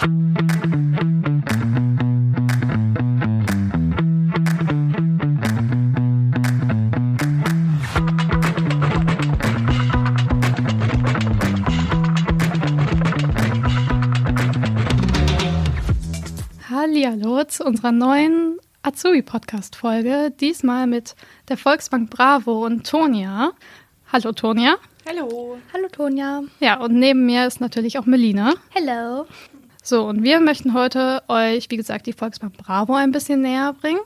Hallihallo zu unserer neuen Azubi-Podcast-Folge. Diesmal mit der Volksbank Bravo und Tonia. Hallo Tonia. Hallo. Hallo Tonja. Ja, und neben mir ist natürlich auch Melina. Hello. So, und wir möchten heute euch, wie gesagt, die Volksbank Bravo ein bisschen näher bringen.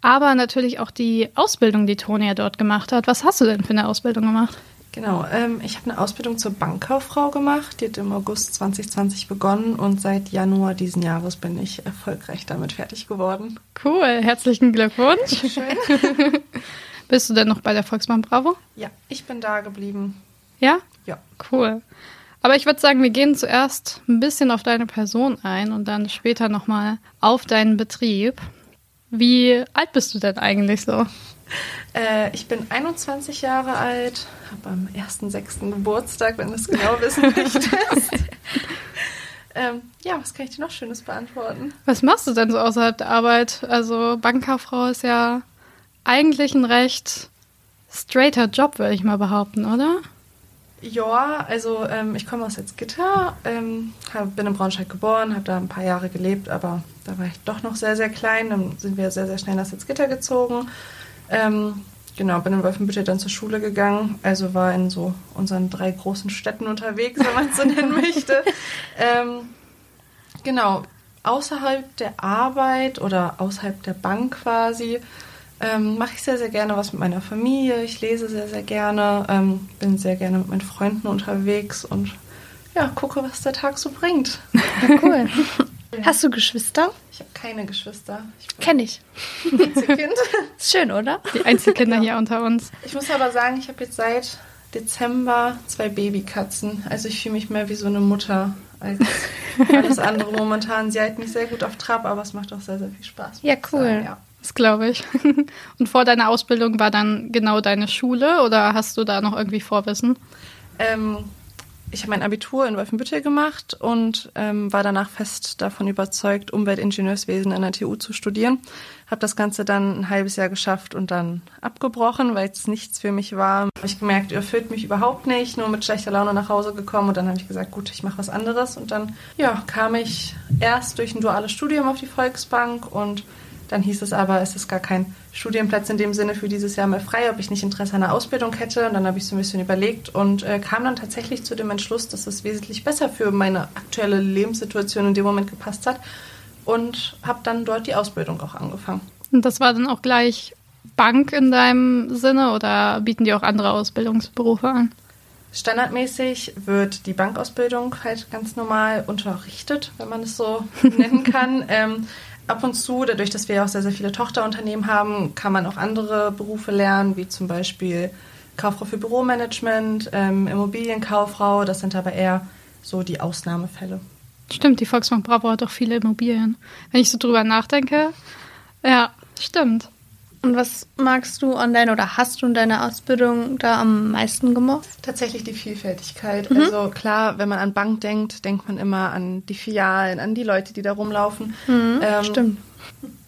Aber natürlich auch die Ausbildung, die Tonia dort gemacht hat. Was hast du denn für eine Ausbildung gemacht? Genau, ähm, ich habe eine Ausbildung zur Bankkauffrau gemacht. Die hat im August 2020 begonnen und seit Januar diesen Jahres bin ich erfolgreich damit fertig geworden. Cool, herzlichen Glückwunsch. Schön. Bist du denn noch bei der Volksbank Bravo? ja, ich bin da geblieben. Ja? Ja. Cool. Aber ich würde sagen, wir gehen zuerst ein bisschen auf deine Person ein und dann später nochmal auf deinen Betrieb. Wie alt bist du denn eigentlich so? Äh, ich bin 21 Jahre alt, habe am 1.6. Geburtstag, wenn du es genau wissen möchtest. ähm, ja, was kann ich dir noch Schönes beantworten? Was machst du denn so außerhalb der Arbeit? Also Bankkauffrau ist ja eigentlich ein recht straighter Job, würde ich mal behaupten, oder? Ja, also ähm, ich komme aus Salzgitter, ähm, hab, bin in Braunschweig geboren, habe da ein paar Jahre gelebt, aber da war ich doch noch sehr, sehr klein. Dann sind wir sehr, sehr schnell nach Salzgitter gezogen. Ähm, genau, bin in Wolfenbüttel dann zur Schule gegangen, also war in so unseren drei großen Städten unterwegs, wenn man es so nennen möchte. Ähm, genau, außerhalb der Arbeit oder außerhalb der Bank quasi ähm, mache ich sehr, sehr gerne was mit meiner Familie. Ich lese sehr, sehr gerne, ähm, bin sehr gerne mit meinen Freunden unterwegs und ja, gucke, was der Tag so bringt. Cool. Hast du Geschwister? Ich habe keine Geschwister. Ich bin Kenn ich. Einzelkind. Ist schön, oder? Die Einzelkinder hier unter uns. Ich muss aber sagen, ich habe jetzt seit Dezember zwei Babykatzen. Also ich fühle mich mehr wie so eine Mutter als alles andere momentan. Sie halten mich sehr gut auf Trab, aber es macht auch sehr, sehr viel Spaß. Ja, ich cool. Sagen, ja. Das glaube ich. Und vor deiner Ausbildung war dann genau deine Schule oder hast du da noch irgendwie Vorwissen? Ähm, ich habe mein Abitur in Wolfenbüttel gemacht und ähm, war danach fest davon überzeugt, Umweltingenieurswesen an der TU zu studieren. Habe das Ganze dann ein halbes Jahr geschafft und dann abgebrochen, weil es nichts für mich war. Habe ich gemerkt, erfüllt mich überhaupt nicht, nur mit schlechter Laune nach Hause gekommen und dann habe ich gesagt, gut, ich mache was anderes und dann ja, kam ich erst durch ein duales Studium auf die Volksbank und dann hieß es aber, es ist gar kein Studienplatz in dem Sinne für dieses Jahr mehr frei, ob ich nicht Interesse an einer Ausbildung hätte. Und dann habe ich so ein bisschen überlegt und äh, kam dann tatsächlich zu dem Entschluss, dass es wesentlich besser für meine aktuelle Lebenssituation in dem Moment gepasst hat. Und habe dann dort die Ausbildung auch angefangen. Und das war dann auch gleich Bank in deinem Sinne oder bieten die auch andere Ausbildungsberufe an? Standardmäßig wird die Bankausbildung halt ganz normal unterrichtet, wenn man es so nennen kann. Ähm, ab und zu, dadurch, dass wir auch sehr, sehr viele Tochterunternehmen haben, kann man auch andere Berufe lernen, wie zum Beispiel Kauffrau für Büromanagement, ähm, Immobilienkauffrau. Das sind aber eher so die Ausnahmefälle. Stimmt, die Volksbank Bravo hat auch viele Immobilien. Wenn ich so drüber nachdenke, ja, stimmt. Und was magst du an deiner oder hast du in deiner Ausbildung da am meisten gemocht? Tatsächlich die Vielfältigkeit. Also klar, wenn man an Bank denkt, denkt man immer an die Filialen, an die Leute, die da rumlaufen. Ähm, Stimmt.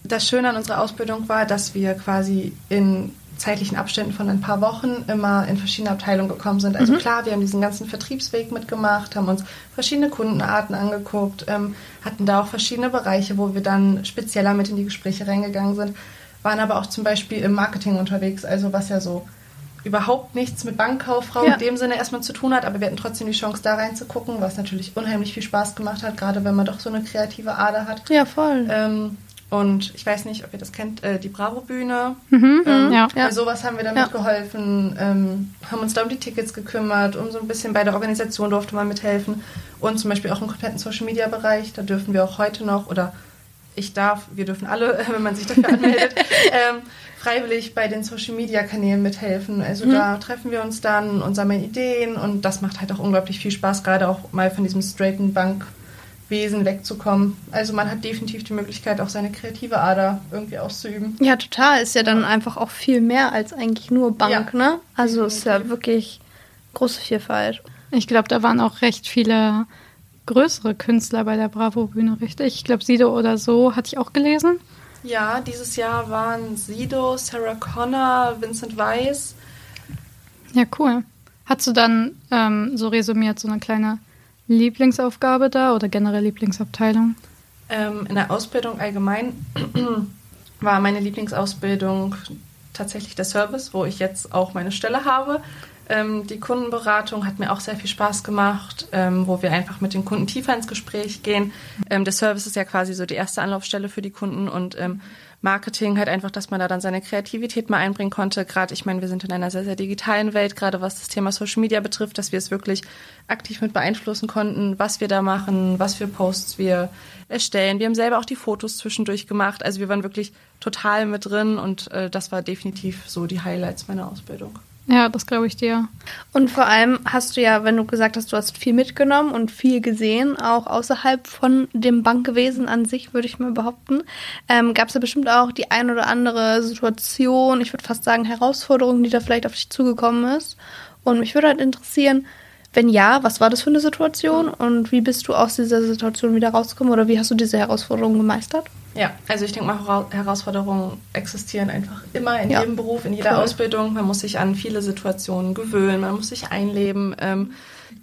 Das Schöne an unserer Ausbildung war, dass wir quasi in zeitlichen Abständen von ein paar Wochen immer in verschiedene Abteilungen gekommen sind. Also klar, wir haben diesen ganzen Vertriebsweg mitgemacht, haben uns verschiedene Kundenarten angeguckt, ähm, hatten da auch verschiedene Bereiche, wo wir dann spezieller mit in die Gespräche reingegangen sind, waren aber auch zum Beispiel im Marketing unterwegs, also was ja so überhaupt nichts mit Bankkauffrau Ja. in dem Sinne erstmal zu tun hat, aber wir hatten trotzdem die Chance, da reinzugucken, was natürlich unheimlich viel Spaß gemacht hat, gerade wenn man doch so eine kreative Ader hat. Ja, voll. Ähm, und ich weiß nicht, ob ihr das kennt, äh, die Bravo-Bühne. Mhm, Ähm, ja. Bei sowas haben wir damit Ja. geholfen, ähm, haben uns da um die Tickets gekümmert, um so ein bisschen bei der Organisation durfte man mithelfen. Und zum Beispiel auch im kompletten Social-Media-Bereich, da dürfen wir auch heute noch, oder ich darf, wir dürfen alle, wenn man sich dafür anmeldet, ähm, freiwillig bei den Social-Media-Kanälen mithelfen. Also da treffen wir uns dann und sammeln Ideen und das macht halt auch unglaublich viel Spaß, gerade auch mal von diesem straighten Bankwesen wegzukommen. Also man hat definitiv die Möglichkeit, auch seine kreative Ader irgendwie auszuüben. Ja, total. Ist ja dann einfach auch viel mehr als eigentlich nur Bank, Ja. ne? Also ist ja Definitiv. wirklich große Vielfalt. Ich glaube, da waren auch recht viele größere Künstler bei der Bravo-Bühne, richtig? Ich glaube, Sido oder so hatte ich auch gelesen. Ja, dieses Jahr waren Sido, Sarah Connor, Vincent Weiss. Ja, cool. Hast du dann ähm, so resümiert so eine kleine Lieblingsaufgabe da oder generell Lieblingsabteilung? Ähm, in der Ausbildung allgemein war meine Lieblingsausbildung tatsächlich der Service, wo ich jetzt auch meine Stelle habe. Ähm, die Kundenberatung hat mir auch sehr viel Spaß gemacht, ähm, wo wir einfach mit den Kunden tiefer ins Gespräch gehen. Ähm, der Service ist ja quasi so die erste Anlaufstelle für die Kunden und ähm, Marketing halt einfach, dass man da dann seine Kreativität mal einbringen konnte. Gerade, ich meine, wir sind in einer sehr, sehr digitalen Welt, gerade was das Thema Social Media betrifft, dass wir es wirklich aktiv mit beeinflussen konnten, was wir da machen, was für Posts wir erstellen. Wir haben selber auch die Fotos zwischendurch gemacht. Also wir waren wirklich total mit drin und äh, das war definitiv so die Highlights meiner Ausbildung. Ja, das glaube ich dir. Und vor allem hast du ja, wenn du gesagt hast, du hast viel mitgenommen und viel gesehen, auch außerhalb von dem Bankwesen an sich, würde ich mal behaupten, ähm, gab es ja bestimmt auch die ein oder andere Situation, ich würde fast sagen Herausforderung, die da vielleicht auf dich zugekommen ist. Und mich würde halt interessieren, wenn ja, was war das für eine Situation und wie bist du aus dieser Situation wieder rausgekommen oder wie hast du diese Herausforderung gemeistert? Ja, also ich denke mal, Herausforderungen existieren einfach immer in Ja. jedem Beruf, in jeder Cool. Ausbildung. Man muss sich an viele Situationen gewöhnen, man muss sich einleben. Ähm,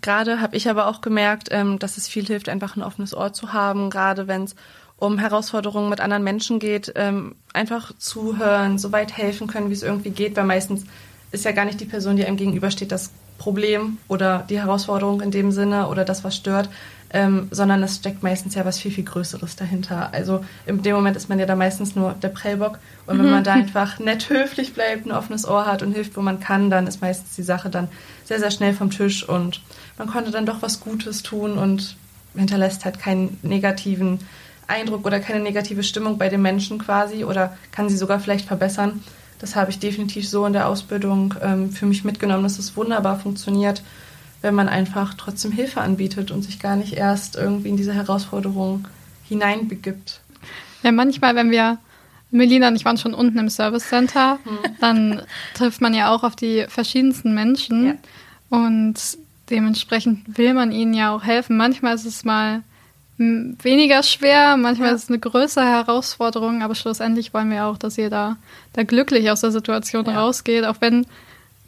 gerade habe ich aber auch gemerkt, ähm, dass es viel hilft, einfach ein offenes Ohr zu haben, gerade wenn es um Herausforderungen mit anderen Menschen geht, ähm, einfach zuhören, so weit helfen können, wie es irgendwie geht, weil meistens ist ja gar nicht die Person, die einem gegenübersteht, das Problem oder die Herausforderung in dem Sinne oder das, was stört, ähm, sondern es steckt meistens ja was viel, viel Größeres dahinter. Also in dem Moment ist man ja da meistens nur der Prellbock und wenn man da einfach nett höflich bleibt, ein offenes Ohr hat und hilft, wo man kann, dann ist meistens die Sache dann sehr, sehr schnell vom Tisch und man konnte dann doch was Gutes tun und hinterlässt halt keinen negativen Eindruck oder keine negative Stimmung bei den Menschen quasi oder kann sie sogar vielleicht verbessern. Das habe ich definitiv so in der Ausbildung ähm, für mich mitgenommen, dass es wunderbar funktioniert, wenn man einfach trotzdem Hilfe anbietet und sich gar nicht erst irgendwie in diese Herausforderung hineinbegibt. Ja, manchmal, wenn wir, Melina und ich waren schon unten im Service Center, dann trifft man ja auch auf die verschiedensten Menschen Ja. und dementsprechend will man ihnen ja auch helfen. Manchmal ist es mal weniger schwer, manchmal Ja. ist es eine größere Herausforderung, aber schlussendlich wollen wir auch, dass ihr da, da glücklich aus der Situation Ja. rausgeht, auch wenn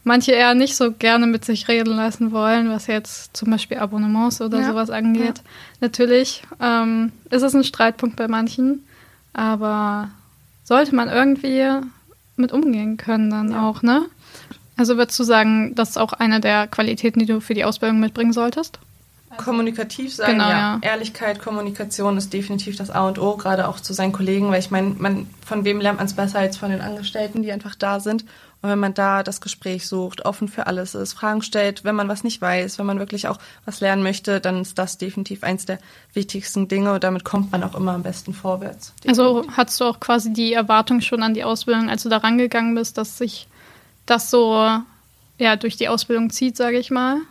manche eher nicht so gerne mit sich reden lassen wollen, was jetzt zum Beispiel Abonnements oder Ja. sowas angeht. Natürlich ähm, ist es ein Streitpunkt bei manchen, aber sollte man irgendwie mit umgehen können dann auch, ne? Also würdest du sagen, das ist auch eine der Qualitäten, die du für die Ausbildung mitbringen solltest? Kommunikativ sein, Genau, ja. ja. Ehrlichkeit, Kommunikation ist definitiv das A und O, gerade auch zu seinen Kollegen, weil ich meine, man, von wem lernt man es besser als von den Angestellten, die einfach da sind. Und wenn man da das Gespräch sucht, offen für alles ist, Fragen stellt, wenn man was nicht weiß, wenn man wirklich auch was lernen möchte, dann ist das definitiv eins der wichtigsten Dinge und damit kommt man auch immer am besten vorwärts. Also hattest du auch quasi die Erwartung schon an die Ausbildung, als du da rangegangen bist, dass sich das so ja, durch die Ausbildung zieht, sage ich mal?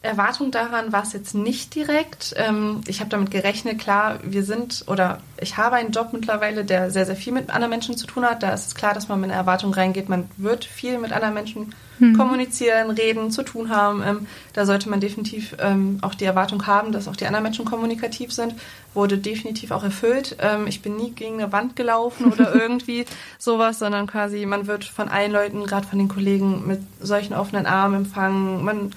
Erwartung daran war es jetzt nicht direkt. Ähm, ich habe damit gerechnet, klar, wir sind oder ich habe einen Job mittlerweile, der sehr, sehr viel mit anderen Menschen zu tun hat. Da ist es klar, dass man mit einer Erwartung reingeht. Man wird viel mit anderen Menschen kommunizieren, reden, zu tun haben. Ähm, da sollte man definitiv ähm, auch die Erwartung haben, dass auch die anderen Menschen kommunikativ sind. Wurde definitiv auch erfüllt. Ich bin nie gegen eine Wand gelaufen oder irgendwie sowas, sondern quasi man wird von allen Leuten, gerade von den Kollegen, mit solchen offenen Armen empfangen. Man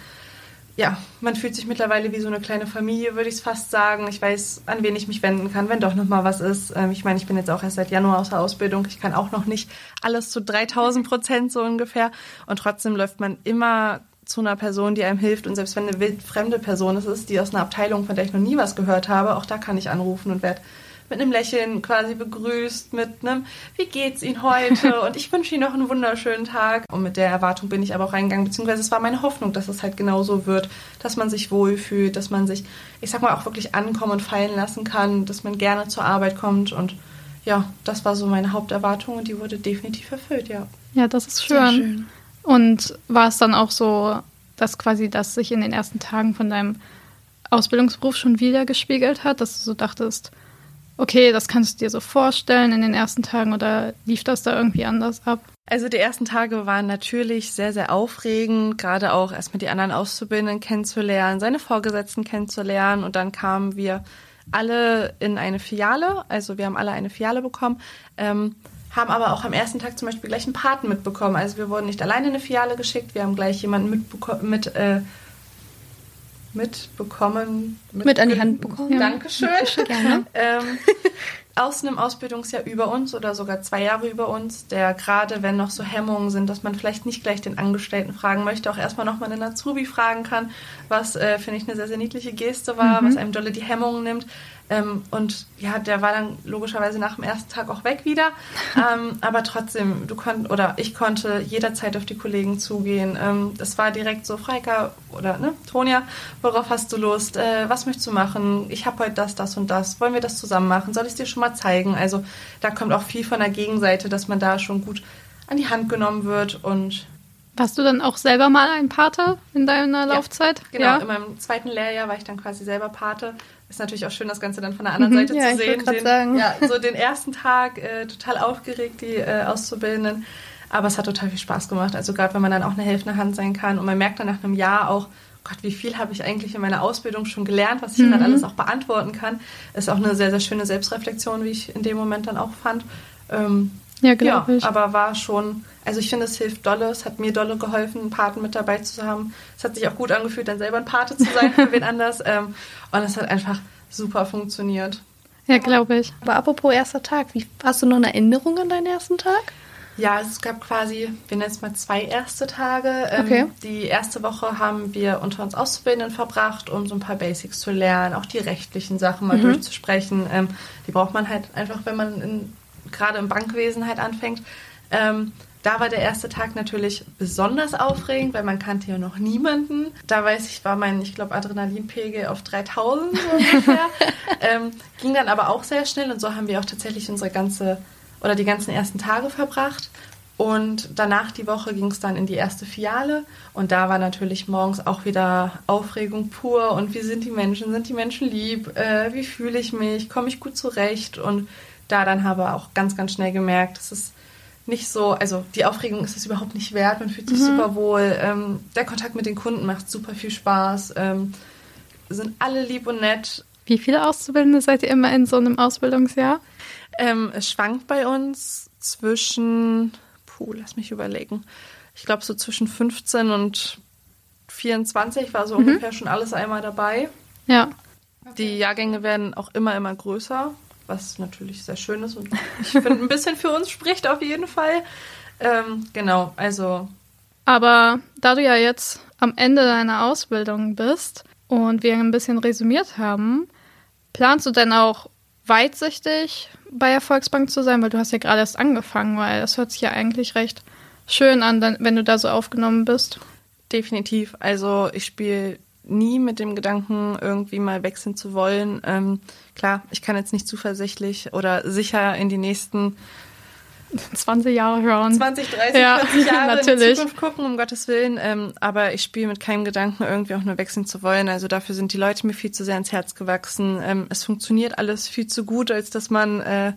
ja, man fühlt sich mittlerweile wie so eine kleine Familie, würde ich es fast sagen. Ich weiß, an wen ich mich wenden kann, wenn doch noch mal was ist. Ähm, ich meine, ich bin jetzt auch erst seit Januar aus der Ausbildung. Ich kann auch noch nicht alles zu 3000 Prozent so ungefähr. Und trotzdem läuft man immer zu einer Person, die einem hilft. Und selbst wenn eine wildfremde Person es ist, die aus einer Abteilung, von der ich noch nie was gehört habe, auch da kann ich anrufen und werde mit einem Lächeln quasi begrüßt, mit einem, wie geht's Ihnen heute? Und ich wünsche Ihnen noch einen wunderschönen Tag. Und mit der Erwartung bin ich aber auch reingegangen, beziehungsweise es war meine Hoffnung, dass es halt genauso wird, dass man sich wohlfühlt, dass man sich, ich sag mal, auch wirklich ankommen und fallen lassen kann, dass man gerne zur Arbeit kommt. Und ja, das war so meine Haupterwartung und die wurde definitiv erfüllt, ja. Ja, das ist schön. schön. Und war es dann auch so, dass quasi das sich in den ersten Tagen von deinem Ausbildungsberuf schon wieder gespiegelt hat, dass du so dachtest, okay, das kannst du dir so vorstellen in den ersten Tagen oder lief das da irgendwie anders ab? Also die ersten Tage waren natürlich sehr, sehr aufregend, gerade auch erstmal die anderen Auszubildenden kennenzulernen, seine Vorgesetzten kennenzulernen und dann kamen wir alle in eine Filiale, also wir haben alle eine Filiale bekommen, ähm, haben aber auch am ersten Tag zum Beispiel gleich einen Paten mitbekommen. Also wir wurden nicht alleine in eine Filiale geschickt, wir haben gleich jemanden mit, äh, mitbekommen. Mit, mit an die Hand bekommen. Dankeschön. Gerne. ähm, aus einem Ausbildungsjahr über uns oder sogar zwei Jahre über uns, der gerade, wenn noch so Hemmungen sind, dass man vielleicht nicht gleich den Angestellten fragen möchte, auch erstmal nochmal einen Azubi fragen kann, was, äh, finde ich, eine sehr, sehr niedliche Geste war, mhm. was einem dolle die Hemmungen nimmt. Ähm, und ja, der war dann logischerweise nach dem ersten Tag auch weg wieder. ähm, aber trotzdem, du konntest oder ich konnte jederzeit auf die Kollegen zugehen. Ähm, das war direkt so, Freika oder ne, Tonja, worauf hast du Lust? Äh, was möchtest du machen? Ich habe heute das, das und das. Wollen wir das zusammen machen? Soll ich es dir schon mal zeigen? Also da kommt auch viel von der Gegenseite, dass man da schon gut an die Hand genommen wird und warst du dann auch selber mal ein Pate in deiner Laufzeit? Genau, ja? in meinem zweiten Lehrjahr war ich dann quasi selber Pate. Ist natürlich auch schön, das Ganze dann von der anderen mhm, Seite ja, zu sehen. Den, sagen. Ja, so den ersten Tag äh, total aufgeregt, die äh, Auszubildenden. Aber es hat total viel Spaß gemacht. Also gerade wenn man dann auch eine helfende Hand sein kann und man merkt dann nach einem Jahr auch, Gott, wie viel habe ich eigentlich in meiner Ausbildung schon gelernt, was ich mhm. dann alles auch beantworten kann. Ist auch eine sehr, sehr schöne Selbstreflexion, wie ich in dem Moment dann auch fand. Ähm, ja, glaube ja, ich. Aber war schon, also ich finde, es hilft dolle. Es hat mir dolle geholfen, einen Paten mit dabei zu haben. Es hat sich auch gut angefühlt, dann selber ein Pate zu sein für wen anders. Ähm, und es hat einfach super funktioniert. Ja, glaube ich. Aber apropos erster Tag, wie, hast du noch eine Erinnerung an deinen ersten Tag? Ja, es gab quasi, wir nennen es mal zwei erste Tage. Ähm, okay. Die erste Woche haben wir unter uns Auszubildenden verbracht, um so ein paar Basics zu lernen, auch die rechtlichen Sachen mal mhm. durchzusprechen. Ähm, die braucht man halt einfach, wenn man in gerade im Bankwesen halt anfängt. Ähm, da war der erste Tag natürlich besonders aufregend, weil man kannte ja noch niemanden. Da weiß ich, war mein, ich glaube, Adrenalinpegel auf 3000 so ungefähr. ähm, ging dann aber auch sehr schnell und so haben wir auch tatsächlich unsere ganze oder die ganzen ersten Tage verbracht. Und danach die Woche ging es dann in die erste Filiale und da war natürlich morgens auch wieder Aufregung pur und wie sind die Menschen, sind die Menschen lieb, äh, wie fühle ich mich, komme ich gut zurecht und da dann habe auch ganz, ganz schnell gemerkt, es ist nicht so, also die Aufregung ist es überhaupt nicht wert, man fühlt sich mhm. super wohl, ähm, der Kontakt mit den Kunden macht super viel Spaß, ähm, sind alle lieb und nett. Wie viele Auszubildende seid ihr immer in so einem Ausbildungsjahr? Ähm, es schwankt bei uns zwischen, puh, lass mich überlegen, ich glaube so zwischen 15 und 24 war so mhm. ungefähr schon alles einmal dabei. Ja. Die Jahrgänge werden auch immer, immer größer was natürlich sehr schön ist und ich finde ein bisschen für uns spricht auf jeden Fall. Ähm, genau, also. Aber da du ja jetzt am Ende deiner Ausbildung bist und wir ein bisschen resümiert haben, planst du denn auch weitsichtig bei der Volksbank zu sein, weil du hast ja gerade erst angefangen, weil das hört sich ja eigentlich recht schön an, wenn du da so aufgenommen bist. Definitiv. Also ich spiele nie mit dem Gedanken, irgendwie mal wechseln zu wollen. Ähm, klar, ich kann jetzt nicht zuversichtlich oder sicher in die nächsten 20 Jahre schauen. 20, 30, ja, 40 Jahre natürlich. in die Zukunft gucken, um Gottes Willen. Ähm, aber ich spiele mit keinem Gedanken, irgendwie auch nur wechseln zu wollen. Also dafür sind die Leute mir viel zu sehr ins Herz gewachsen. Ähm, es funktioniert alles viel zu gut, als dass man äh,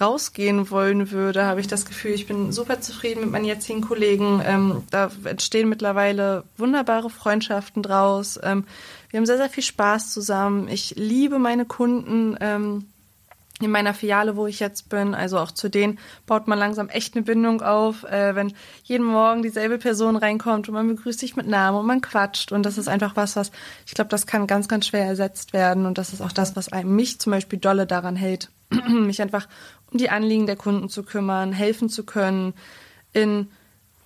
rausgehen wollen würde, habe ich das Gefühl, ich bin super zufrieden mit meinen jetzigen Kollegen. Ähm, da entstehen mittlerweile wunderbare Freundschaften draus. Ähm, wir haben sehr, sehr viel Spaß zusammen. Ich liebe meine Kunden. Ähm, in meiner Filiale, wo ich jetzt bin, also auch zu denen baut man langsam echt eine Bindung auf, äh, wenn jeden Morgen dieselbe Person reinkommt und man begrüßt sich mit Namen und man quatscht und das ist einfach was, was ich glaube, das kann ganz, ganz schwer ersetzt werden und das ist auch das, was mich zum Beispiel dolle daran hält, mich einfach um die Anliegen der Kunden zu kümmern, helfen zu können, in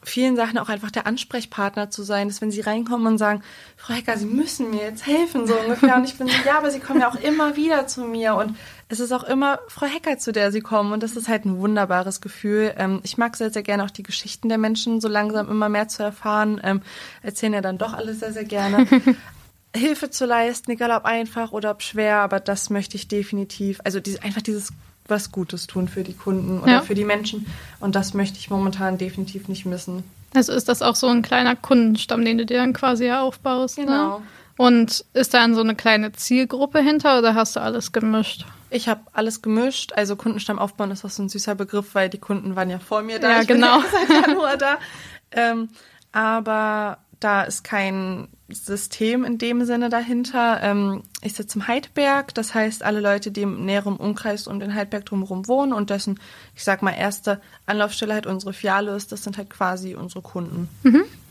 vielen Sachen auch einfach der Ansprechpartner zu sein, dass wenn sie reinkommen und sagen, Frau Hecker, Sie müssen mir jetzt helfen, so ungefähr. Und ich bin so, ja, aber Sie kommen ja auch immer wieder zu mir. Und es ist auch immer Frau Hecker, zu der Sie kommen. Und das ist halt ein wunderbares Gefühl. Ähm, ich mag sehr, sehr gerne auch die Geschichten der Menschen so langsam immer mehr zu erfahren. Ähm, erzählen ja dann doch alles sehr, sehr gerne. Hilfe zu leisten, egal ob einfach oder ob schwer, aber das möchte ich definitiv. Also diese, einfach dieses was Gutes tun für die Kunden oder ja. für die Menschen. Und das möchte ich momentan definitiv nicht missen. Also ist das auch so ein kleiner Kundenstamm, den du dir dann quasi aufbaust. Ne? Genau. Ne? Und ist da dann so eine kleine Zielgruppe hinter oder hast du alles gemischt? Ich habe alles gemischt. Also Kundenstamm aufbauen ist auch so ein süßer Begriff, weil die Kunden waren ja vor mir da. Ja, ich genau. Bin ja seit Januar da. Ähm, aber da ist kein System in dem Sinne dahinter. Ähm, ich sitze im Heidberg, das heißt, alle Leute, die im näheren Umkreis um den Heidberg drumherum wohnen und dessen, ich sag mal, erste Anlaufstelle halt unsere Filiale ist, das sind halt quasi unsere Kunden.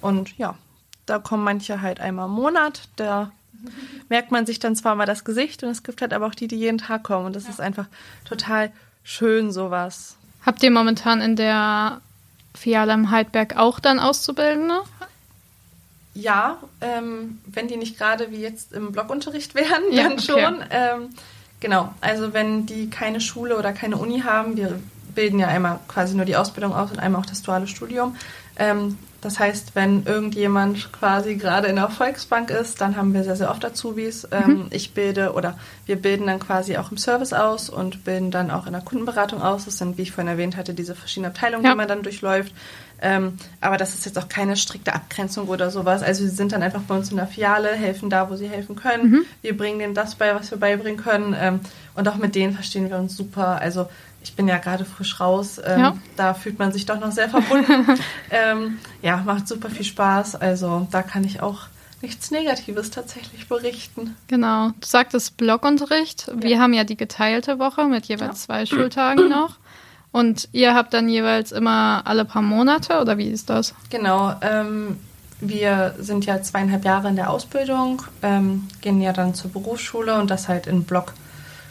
Und ja, da kommen manche halt einmal im Monat, da merkt man sich dann zwar mal das Gesicht und es gibt halt aber auch die, die jeden Tag kommen und das ist einfach total schön, sowas. Habt ihr momentan in der Filiale im Heidberg auch dann Auszubildende? Ja, ähm, wenn die nicht gerade wie jetzt im Blockunterricht wären, Ja, dann okay. schon. Ähm, genau, also wenn die keine Schule oder keine Uni haben, wir bilden ja einmal quasi nur die Ausbildung aus und einmal auch das duale Studium. Ähm, das heißt, wenn irgendjemand quasi gerade in der Volksbank ist, dann haben wir sehr, sehr oft Azubis. Mhm. Ähm, Ich bilde oder wir bilden dann quasi auch im Service aus und bilden dann auch in der Kundenberatung aus. Das sind, wie ich vorhin erwähnt hatte, diese verschiedenen Abteilungen, Ja. die man dann durchläuft. Ähm, aber das ist jetzt auch keine strikte Abgrenzung oder sowas. Also sie sind dann einfach bei uns in der Filiale, helfen da, wo sie helfen können. Mhm. Wir bringen denen das bei, was wir beibringen können. Ähm, und auch mit denen verstehen wir uns super. Also ich bin ja gerade frisch raus. Ähm, Ja. Da fühlt man sich doch noch sehr verbunden. ähm, ja, macht super viel Spaß. Also da kann ich auch nichts Negatives tatsächlich berichten. Genau. Du sagtest Blockunterricht. Wir haben ja die geteilte Woche mit jeweils Ja. zwei Schultagen noch. Und ihr habt dann jeweils immer alle paar Monate oder wie ist das? Genau, ähm, wir sind ja zweieinhalb Jahre in der Ausbildung, ähm, gehen ja dann zur Berufsschule und das halt in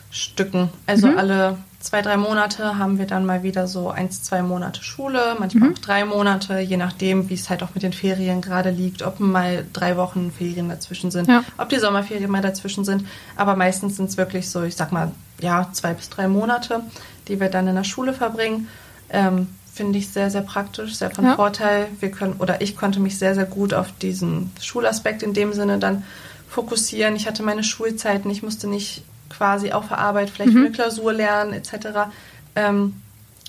Blockstücken. Also alle zwei, drei Monate haben wir dann mal wieder so eins, zwei Monate Schule, manchmal auch drei Monate, je nachdem, wie es halt auch mit den Ferien gerade liegt, ob mal drei Wochen Ferien dazwischen sind, Ja. ob die Sommerferien mal dazwischen sind. Aber meistens sind es wirklich so, ich sag mal, ja, zwei bis drei Monate, die wir dann in der Schule verbringen. Ähm, Finde ich sehr, sehr praktisch, sehr von Ja. Vorteil. Wir können, oder ich konnte mich sehr, sehr gut auf diesen Schulaspekt in dem Sinne dann fokussieren. Ich hatte meine Schulzeiten, ich musste nicht quasi auf der Arbeit vielleicht für eine Klausur lernen, etc. Ähm,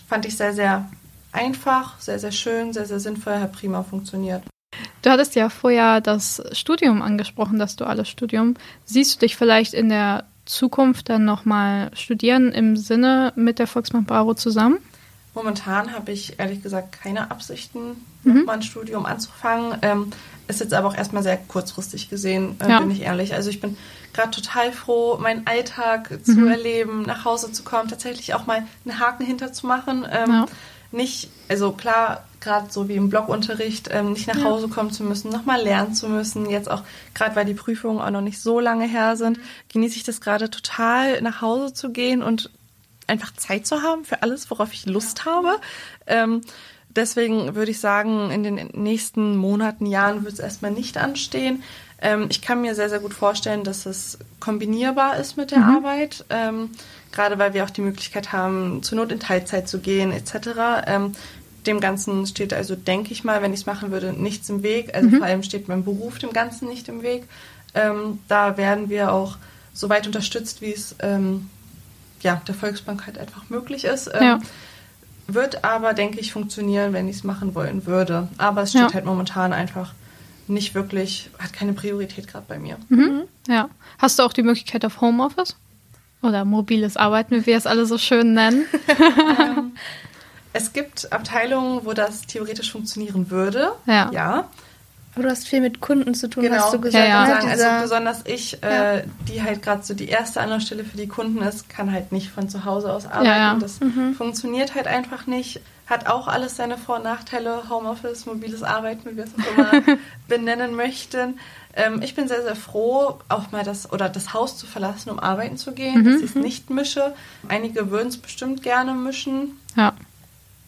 fand ich sehr, sehr einfach, sehr, sehr schön, sehr, sehr sinnvoll, hat prima funktioniert. Du hattest ja vorher das Studium angesprochen, das duale Studium. Siehst du dich vielleicht in der Zukunft dann nochmal studieren im Sinne mit der Volksbank Bravo zusammen? Momentan habe ich ehrlich gesagt keine Absichten, Mhm. nochmal ein Studium anzufangen. Ähm, ist jetzt aber auch erstmal sehr kurzfristig gesehen, äh, Ja. bin ich ehrlich. Also ich bin gerade total froh, meinen Alltag zu Mhm. erleben, nach Hause zu kommen, tatsächlich auch mal einen Haken hinterzumachen. Ähm, Ja. Nicht, also klar, gerade so wie im Blockunterricht, ähm, nicht nach Ja. Hause kommen zu müssen, nochmal lernen zu müssen. Jetzt auch, gerade weil die Prüfungen auch noch nicht so lange her sind, genieße ich das gerade total, nach Hause zu gehen und einfach Zeit zu haben für alles, worauf ich Lust habe. Ähm, deswegen würde ich sagen, in den nächsten Monaten, Jahren wird es erstmal nicht anstehen. Ähm, ich kann mir sehr, sehr gut vorstellen, dass es kombinierbar ist mit der Arbeit. Ähm, gerade weil wir auch die Möglichkeit haben, zur Not in Teilzeit zu gehen, etc. Ähm, dem Ganzen steht also, denke ich mal, wenn ich es machen würde, nichts im Weg. Also vor allem steht mein Beruf dem Ganzen nicht im Weg. Ähm, da werden wir auch so weit unterstützt, wie es ähm, ja, der Volksbank halt einfach möglich ist. Ähm, Ja. Wird aber, denke ich, funktionieren, wenn ich es machen wollen würde. Aber es steht Ja. halt momentan einfach nicht wirklich, hat keine Priorität gerade bei mir. Mhm. Ja. Hast du auch die Möglichkeit auf Homeoffice? Oder mobiles Arbeiten, wie wir es alle so schön nennen? ähm, es gibt Abteilungen, wo das theoretisch funktionieren würde. Ja. Ja. Aber du hast viel mit Kunden zu tun, Genau, hast du gesagt. Ja, ja. ne? also besonders ich, äh, die halt gerade so die erste Anlaufstelle für die Kunden ist, kann halt nicht von zu Hause aus arbeiten. Ja. Das funktioniert halt einfach nicht. Hat auch alles seine Vor- und Nachteile, Homeoffice, mobiles Arbeiten, wie wir es auch immer benennen möchten. Ähm, ich bin sehr, sehr froh, auch mal das oder das Haus zu verlassen, um arbeiten zu gehen, dass ich es nicht mische. Einige würden es bestimmt gerne mischen. Ja.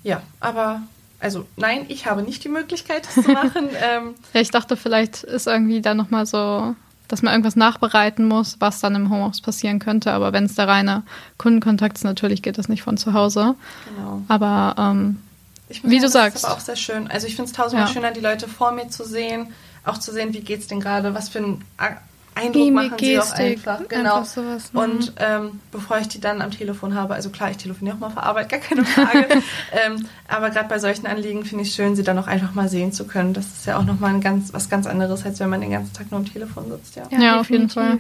Ja, aber also nein, ich habe nicht die Möglichkeit, das zu machen. ähm, Ja, ich dachte, vielleicht ist irgendwie da nochmal so, dass man irgendwas nachbereiten muss, was dann im Homeoffice passieren könnte. Aber wenn es der reine Kundenkontakt ist, natürlich geht das nicht von zu Hause. genau. Aber ähm, Ich Wie du das sagst. ist aber auch sehr schön. Also ich finde es tausendmal Ja. schöner, die Leute vor mir zu sehen, auch zu sehen, wie geht's denen gerade, was für ein Eindruck Mimik, machen sie auch Gestik, einfach. Genau. einfach sowas, mhm. und ähm, bevor ich die dann am Telefon habe, also klar, ich telefoniere auch mal für Arbeit, gar keine Frage. ähm, aber gerade bei solchen Anliegen finde ich es schön, sie dann auch einfach mal sehen zu können. Das ist ja auch nochmal ein ganz, was ganz anderes, als wenn man den ganzen Tag nur am Telefon sitzt. Ja. Ja, auf jeden Fall.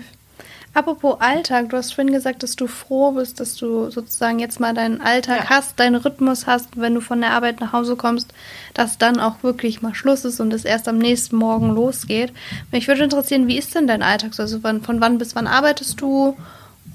Apropos Alltag, du hast vorhin gesagt, dass du froh bist, dass du sozusagen jetzt mal deinen Alltag Ja. hast, deinen Rhythmus hast, wenn du von der Arbeit nach Hause kommst, dass dann auch wirklich mal Schluss ist und es erst am nächsten Morgen losgeht. Mich würde interessieren, wie ist denn dein Alltag? so? Also wann, von wann bis wann arbeitest du?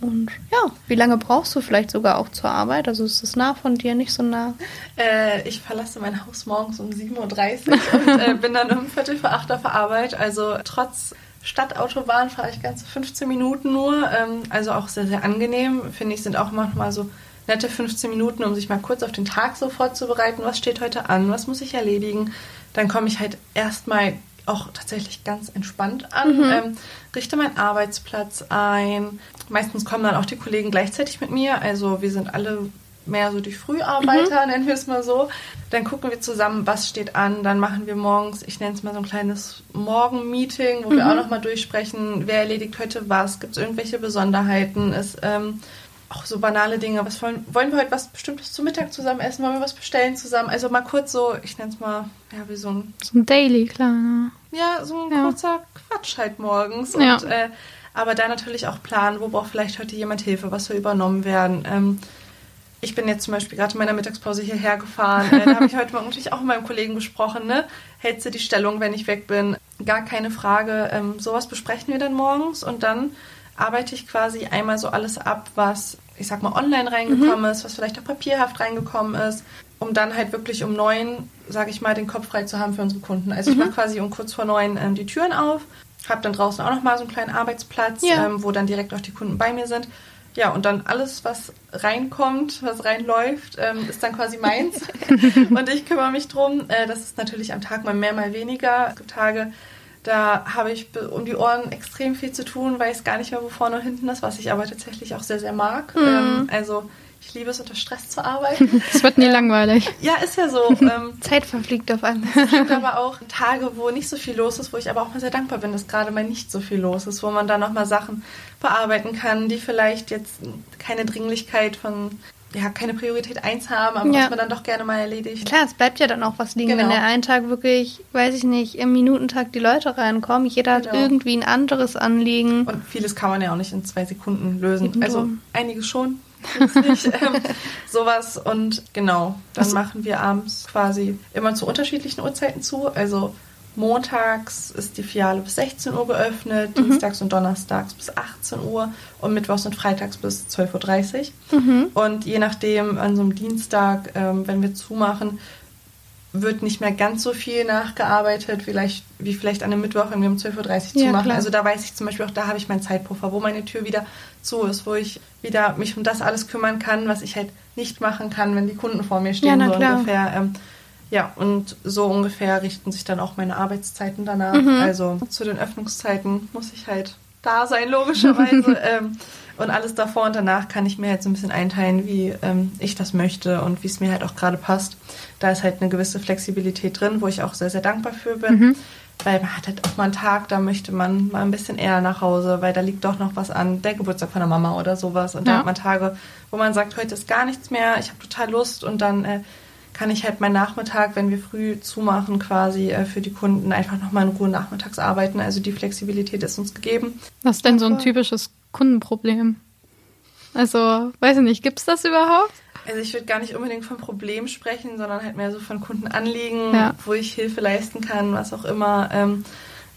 Und ja, wie lange brauchst du vielleicht sogar auch zur Arbeit? Also ist es nah von dir, nicht so nah? Äh, ich verlasse mein Haus morgens um 7.30 Uhr und äh, bin dann um Viertel vor acht auf der Arbeit. Also trotz Stadtautobahn fahre ich ganze 15 Minuten nur. Ähm, also auch sehr, sehr angenehm. Finde ich, sind auch manchmal so nette 15 Minuten, um sich mal kurz auf den Tag so vorzubereiten. Was steht heute an? Was muss ich erledigen? Dann komme ich halt erstmal auch tatsächlich ganz entspannt an, ähm, richte meinen Arbeitsplatz ein. Meistens kommen dann auch die Kollegen gleichzeitig mit mir. Also wir sind alle mehr so die Früharbeiter, nennen wir es mal so. Dann gucken wir zusammen, was steht an. Dann machen wir morgens, ich nenne es mal so ein kleines Morgenmeeting, wo wir auch nochmal durchsprechen, wer erledigt heute was, gibt es irgendwelche Besonderheiten, ist ähm, auch so banale Dinge. Was wollen, wollen wir heute was Bestimmtes zum Mittag zusammen essen? Wollen wir was bestellen zusammen? Also mal kurz so, ich nenne es mal, ja, wie so ein So ein Daily, klar. Ne? ja, so ein Ja. kurzer Quatsch halt morgens. Ja. Und, äh, aber da natürlich auch planen, wo braucht vielleicht heute jemand Hilfe, was soll übernommen werden. Ähm, ich bin jetzt zum Beispiel gerade in meiner Mittagspause hierher gefahren. Äh, da habe ich heute Morgen natürlich auch mit meinem Kollegen besprochen. Ne? Hältst du die Stellung, wenn ich weg bin? Gar keine Frage. Ähm, sowas besprechen wir dann morgens und dann arbeite ich quasi einmal so alles ab, was ich sag mal online reingekommen ist, was vielleicht auch papierhaft reingekommen ist, um dann halt wirklich um neun, sage ich mal, den Kopf frei zu haben für unsere Kunden. Also ich mache quasi um kurz vor neun ähm, die Türen auf, habe dann draußen auch nochmal so einen kleinen Arbeitsplatz, Ja. ähm, wo dann direkt auch die Kunden bei mir sind. Ja, und dann alles, was reinkommt, was reinläuft, ähm, ist dann quasi meins. und ich kümmere mich drum. Äh, das ist natürlich am Tag mal mehr, mal weniger. Es gibt Tage, da habe ich um die Ohren extrem viel zu tun, weiß gar nicht mehr, wo vorne und hinten ist, was ich aber tatsächlich auch sehr, sehr mag. Ähm, also ich liebe es, unter Stress zu arbeiten. Es wird nie langweilig. ja, ist ja so. Ähm, Zeit verfliegt auf einmal. es gibt aber auch Tage, wo nicht so viel los ist, wo ich aber auch mal sehr dankbar bin, dass gerade mal nicht so viel los ist, wo man dann nochmal Sachen bearbeiten kann, die vielleicht jetzt keine Dringlichkeit von, ja, keine Priorität 1 haben, aber Ja. was man dann doch gerne mal erledigt. Klar, es bleibt ja dann auch was liegen, Genau. wenn der einen Tag wirklich, weiß ich nicht, im Minutentag die Leute reinkommen. Jeder hat Genau. irgendwie ein anderes Anliegen. Und vieles kann man ja auch nicht in zwei Sekunden lösen. Eben also drum. einiges schon. Nicht. ähm, sowas und genau, dann machen wir abends quasi immer zu unterschiedlichen Uhrzeiten zu. Also montags ist die Filiale bis 16 Uhr geöffnet, dienstags und donnerstags bis 18 Uhr und mittwochs und freitags bis 12.30 Uhr. Und je nachdem, an so einem Dienstag, ähm, wenn wir zumachen, wird nicht mehr ganz so viel nachgearbeitet, vielleicht, wie vielleicht an einem Mittwoch, wenn wir um 12.30 Uhr zu Ja, machen. klar. Also da weiß ich zum Beispiel auch, da habe ich meinen Zeitpuffer, wo meine Tür wieder zu ist, wo ich wieder mich um das alles kümmern kann, was ich halt nicht machen kann, wenn die Kunden vor mir stehen, Ja, so klar. ungefähr. Ähm, ja, und so ungefähr richten sich dann auch meine Arbeitszeiten danach. Mhm. Also zu den Öffnungszeiten muss ich halt da sein, logischerweise. ähm, und alles davor und danach kann ich mir halt so ein bisschen einteilen, wie ähm, ich das möchte und wie es mir halt auch gerade passt. Da ist halt eine gewisse Flexibilität drin, wo ich auch sehr, sehr dankbar für bin. Weil man hat halt auch mal einen Tag, da möchte man mal ein bisschen eher nach Hause, weil da liegt doch noch was an, der Geburtstag von der Mama oder sowas. Und da Ja. hat man Tage, wo man sagt, heute ist gar nichts mehr, ich habe total Lust und dann äh, kann ich halt meinen Nachmittag, wenn wir früh zumachen, quasi äh, für die Kunden einfach nochmal in Ruhe nachmittags arbeiten. Also die Flexibilität ist uns gegeben. Was ist denn so ein typisches Kundenproblem? Also, weiß ich nicht, gibt es das überhaupt? Also ich würde gar nicht unbedingt von Problem sprechen, sondern halt mehr so von Kundenanliegen, Ja. wo ich Hilfe leisten kann, was auch immer. Ähm,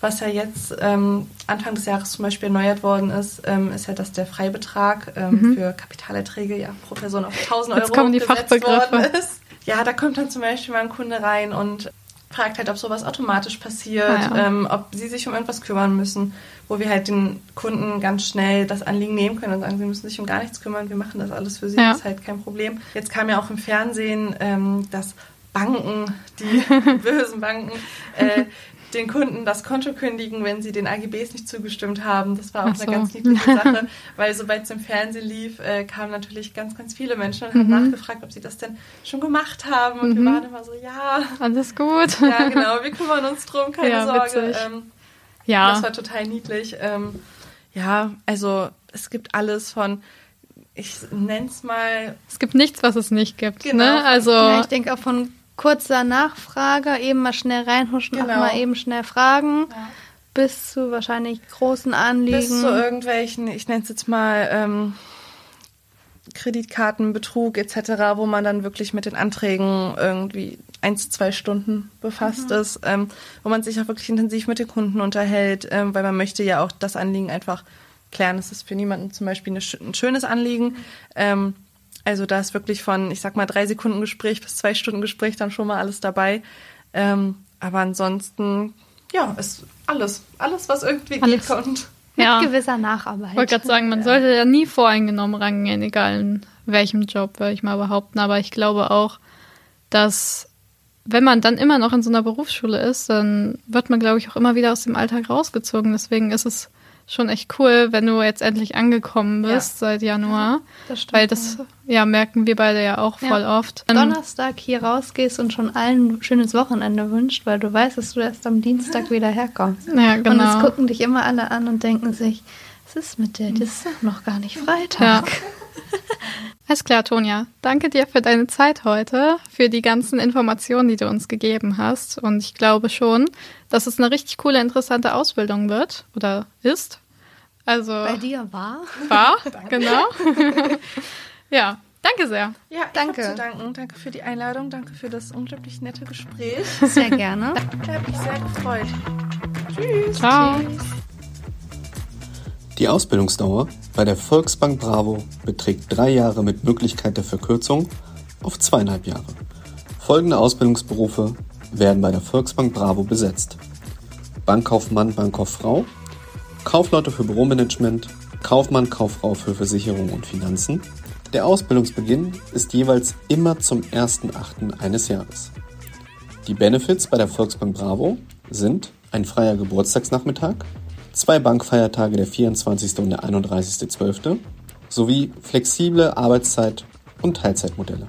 was ja jetzt ähm, Anfang des Jahres zum Beispiel erneuert worden ist, ähm, ist ja, dass der Freibetrag ähm, für Kapitalerträge ja pro Person auf 1000 Mhm. Jetzt Euro kommen die Fachbegriffe. worden ist. Ja, da kommt dann zum Beispiel mal ein Kunde rein und fragt halt, ob sowas automatisch passiert, Ah, ja. ähm, ob sie sich um irgendwas kümmern müssen, wo wir halt den Kunden ganz schnell das Anliegen nehmen können und sagen, sie müssen sich um gar nichts kümmern, wir machen das alles für sie, Ja. das ist halt kein Problem. Jetzt kam ja auch im Fernsehen, ähm, dass Banken, die bösen Banken, äh, den Kunden das Konto kündigen, wenn sie den AGBs nicht zugestimmt haben. Das war auch so. eine ganz niedliche Sache, weil sobald es im Fernsehen lief, äh, kamen natürlich ganz, ganz viele Menschen und haben Mhm. nachgefragt, ob sie das denn schon gemacht haben. Und wir waren immer so, ja, Alles gut. ja, genau, wir kümmern uns drum, keine Ja, Sorge. Ähm, Ja. Das war total niedlich. Ähm, ja, also es gibt alles von, ich nenn's mal. Es gibt nichts, was es nicht gibt. Genau. Ne? Also Ja, ich denke auch von kurzer Nachfrage, eben mal schnell reinhuschen, Genau. mal eben schnell fragen, bis zu wahrscheinlich großen Anliegen. Bis zu irgendwelchen, ich nenne es jetzt mal ähm, Kreditkartenbetrug etc., wo man dann wirklich mit den Anträgen irgendwie eins, zwei Stunden befasst ist, ähm, wo man sich auch wirklich intensiv mit den Kunden unterhält, ähm, weil man möchte ja auch das Anliegen einfach klären. Es ist für niemanden zum Beispiel eine, ein schönes Anliegen. Ähm, also da ist wirklich von, ich sag mal, drei Sekunden Gespräch bis zwei Stunden Gespräch dann schon mal alles dabei. Ähm, aber ansonsten, ja, ist alles, alles, was irgendwie Alles. geht, kommt. mit ja. gewisser Nacharbeit. Ich wollte gerade sagen, man sollte ja nie voreingenommen rangehen, egal in welchem Job, würde ich mal behaupten. Aber ich glaube auch, dass wenn man dann immer noch in so einer Berufsschule ist, dann wird man, glaube ich, auch immer wieder aus dem Alltag rausgezogen. Deswegen ist es schon echt cool, wenn du jetzt endlich angekommen bist seit Januar. das stimmt weil das ja merken wir beide ja auch voll Ja. oft. Donnerstag hier rausgehst und schon allen ein schönes Wochenende wünscht, weil du weißt, dass du erst am Dienstag wieder herkommst. Ja, Und es genau. gucken dich immer alle an und denken sich, was ist mit der? Das ist doch noch gar nicht Ja. Alles klar, Tonja. Danke dir für deine Zeit heute, für die ganzen Informationen, die du uns gegeben hast. Und ich glaube schon, dass es eine richtig coole, interessante Ausbildung wird oder ist. Also Bei dir war? war, genau. ja, danke sehr. Ja, Danke. Zu danken. Danke für die Einladung. Danke für das unglaublich nette Gespräch. Sehr gerne. Ich habe mich sehr gefreut. Tschüss. Ciao. Die Ausbildungsdauer bei der Volksbank Bravo beträgt drei Jahre mit Möglichkeit der Verkürzung auf zweieinhalb Jahre. Folgende Ausbildungsberufe werden bei der Volksbank Bravo besetzt. Bankkaufmann, Bankkauffrau, Kaufleute für Büromanagement, Kaufmann, Kauffrau für Versicherung und Finanzen. Der Ausbildungsbeginn ist jeweils immer zum 1.8. eines Jahres. Die Benefits bei der Volksbank Bravo sind ein freier Geburtstagsnachmittag, zwei Bankfeiertage der 24. und der 31.12. sowie flexible Arbeitszeit und Teilzeitmodelle.